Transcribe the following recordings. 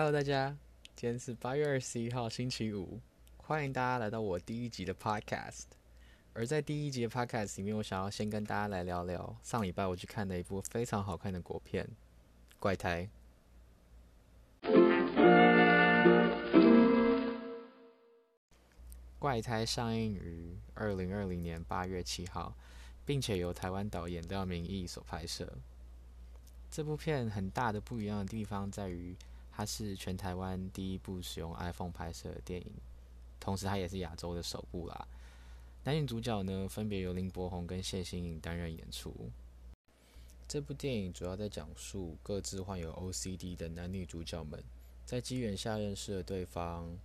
Hello，大家，今天是八月二十一号，星期五，欢迎大家来到我第一集的 Podcast。而在第一集的 Podcast 里面，我想要先跟大家来聊聊上礼拜我去看的一部非常好看的国片《怪胎》。《怪胎》上映于二零二零年八月七号，并且由台湾导演廖明义所拍摄。这部片很大的不一样的地方在于，它是全台湾第一部使用 iPhone 拍摄的电影，同时它也是亚洲的首部啦。男女主角呢，分别由林柏宏跟谢欣颖担任演出。这部电影主要在讲述各自患有 OCD 的男女主角们，在机缘下认识了对方，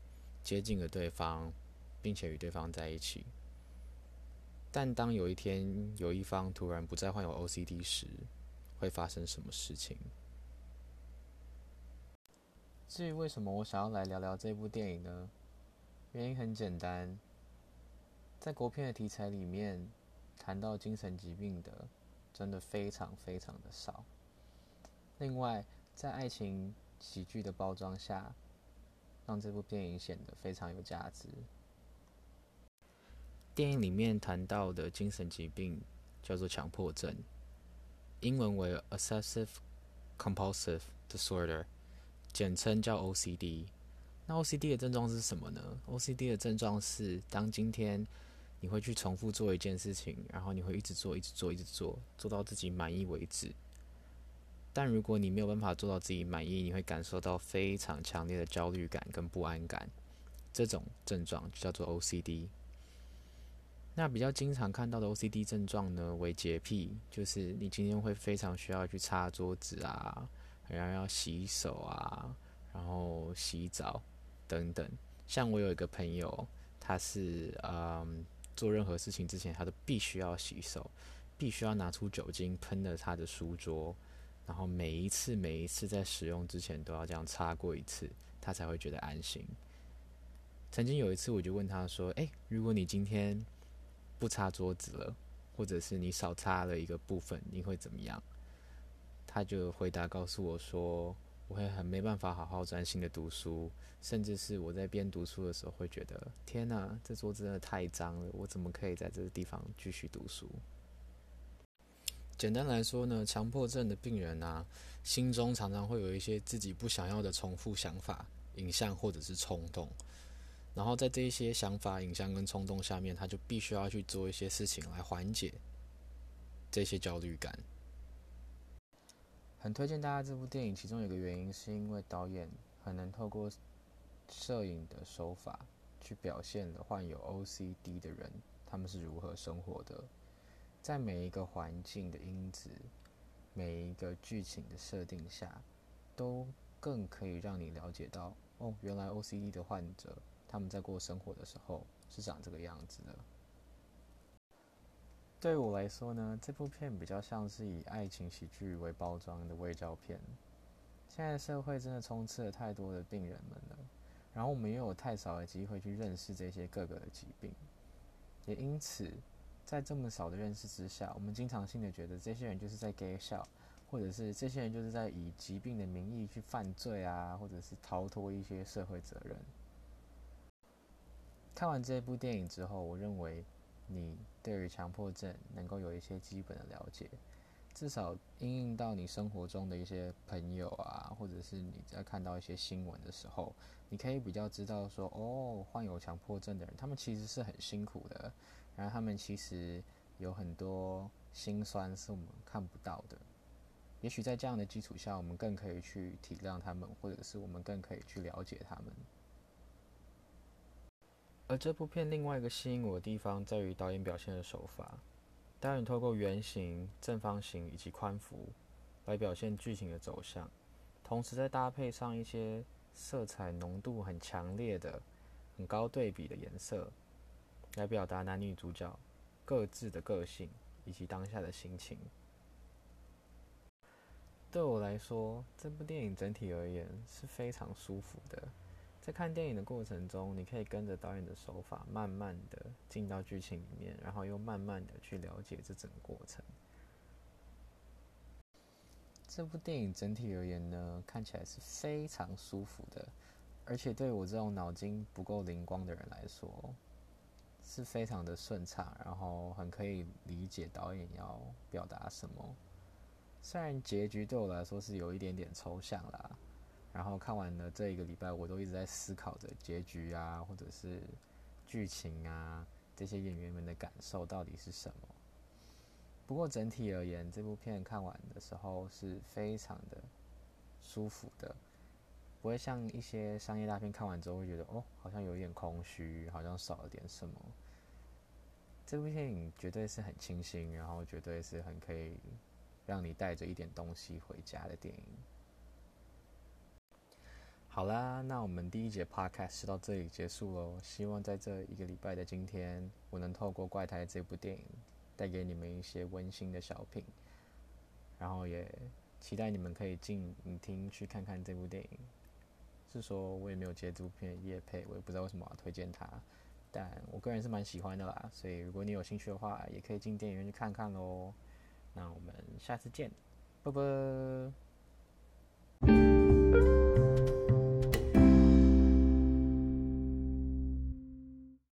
接近了对方。并且与对方在一起，但当有一天有一方突然不再患有 OCD 时，会发生什么事情？至于为什么我想要来聊聊这部电影呢？原因很简单，在国片的题材里面，谈到精神疾病的真的非常非常的少。另外，在爱情喜剧的包装下，让这部电影显得非常有价值。电影里面谈到的精神疾病叫做强迫症，英文为 Obsessive Compulsive Disorder，简称叫 OCD。那 OCD 的症状是什么呢？OCD 的症状是当今天你会去重复做一件事情，然后你会一直做、一直做、一直做，做到自己满意为止。但如果你没有办法做到自己满意，你会感受到非常强烈的焦虑感跟不安感。这种症状就叫做 OCD。那比较经常看到的 OCD 症状呢，为洁癖，就是你今天会非常需要去擦桌子啊，然后要洗手啊，然后洗澡等等。像我有一个朋友，他是嗯，做任何事情之前，他都必须要洗手，必须要拿出酒精喷了他的书桌，然后每一次每一次在使用之前都要这样擦过一次，他才会觉得安心。曾经有一次，我就问他说：“诶，如果你今天……”不擦桌子了，或者是你少擦了一个部分，你会怎么样？他就回答告诉我说：“我会很没办法好好专心的读书，甚至是我在边读书的时候会觉得，天哪，这桌子真的太脏了，我怎么可以在这个地方继续读书？”简单来说呢，强迫症的病人啊，心中常常会有一些自己不想要的重复想法、影像或者是冲动。然后在这一些想法、影像跟冲动下面，他就必须要去做一些事情来缓解这些焦虑感。很推荐大家这部电影，其中有个原因是因为导演很能透过摄影的手法去表现了患有 OCD 的人他们是如何生活的，在每一个环境的因子、每一个剧情的设定下，都更可以让你了解到，哦，原来 OCD 的患者。他们在过生活的时候是长这个样子的。对我来说呢，这部片比较像是以爱情喜剧为包装的微教片。现在社会真的充斥了太多的病人们了，然后我们又有太少的机会去认识这些各个的疾病，也因此，在这么少的认识之下，我们经常性的觉得这些人就是在 gay 笑，或者是这些人就是在以疾病的名义去犯罪啊，或者是逃脱一些社会责任。看完这部电影之后，我认为你对于强迫症能够有一些基本的了解，至少应用到你生活中的一些朋友啊，或者是你在看到一些新闻的时候，你可以比较知道说，哦，患有强迫症的人，他们其实是很辛苦的，然后他们其实有很多辛酸是我们看不到的。也许在这样的基础下，我们更可以去体谅他们，或者是我们更可以去了解他们。而这部片另外一个吸引我的地方，在于导演表现的手法。导演透过圆形、正方形以及宽幅来表现剧情的走向，同时再搭配上一些色彩浓度很强烈的、很高对比的颜色，来表达男女主角各自的个性以及当下的心情。对我来说，这部电影整体而言是非常舒服的。在看电影的过程中，你可以跟着导演的手法，慢慢的进到剧情里面，然后又慢慢的去了解这整个过程。这部电影整体而言呢，看起来是非常舒服的，而且对我这种脑筋不够灵光的人来说，是非常的顺畅，然后很可以理解导演要表达什么。虽然结局对我来说是有一点点抽象啦，然后看完了这一个礼拜，我都一直在思考着结局啊，或者是剧情啊，这些演员们的感受到底是什么。不过整体而言，这部片看完的时候是非常的舒服的，不会像一些商业大片看完之后会觉得哦，好像有一点空虚，好像少了点什么。这部电影绝对是很清新，然后绝对是很可以。让你带着一点东西回家的电影。好啦，那我们第一节 podcast 就到这里结束喽。希望在这一个礼拜的今天，我能透过《怪胎》这部电影，带给你们一些温馨的小品。然后也期待你们可以进影厅去看看这部电影。是说我也没有接这部片叶配，我也不知道为什么要推荐它，但我个人是蛮喜欢的啦。所以如果你有兴趣的话，也可以进电影院去看看喽。那我们下次见，拜拜。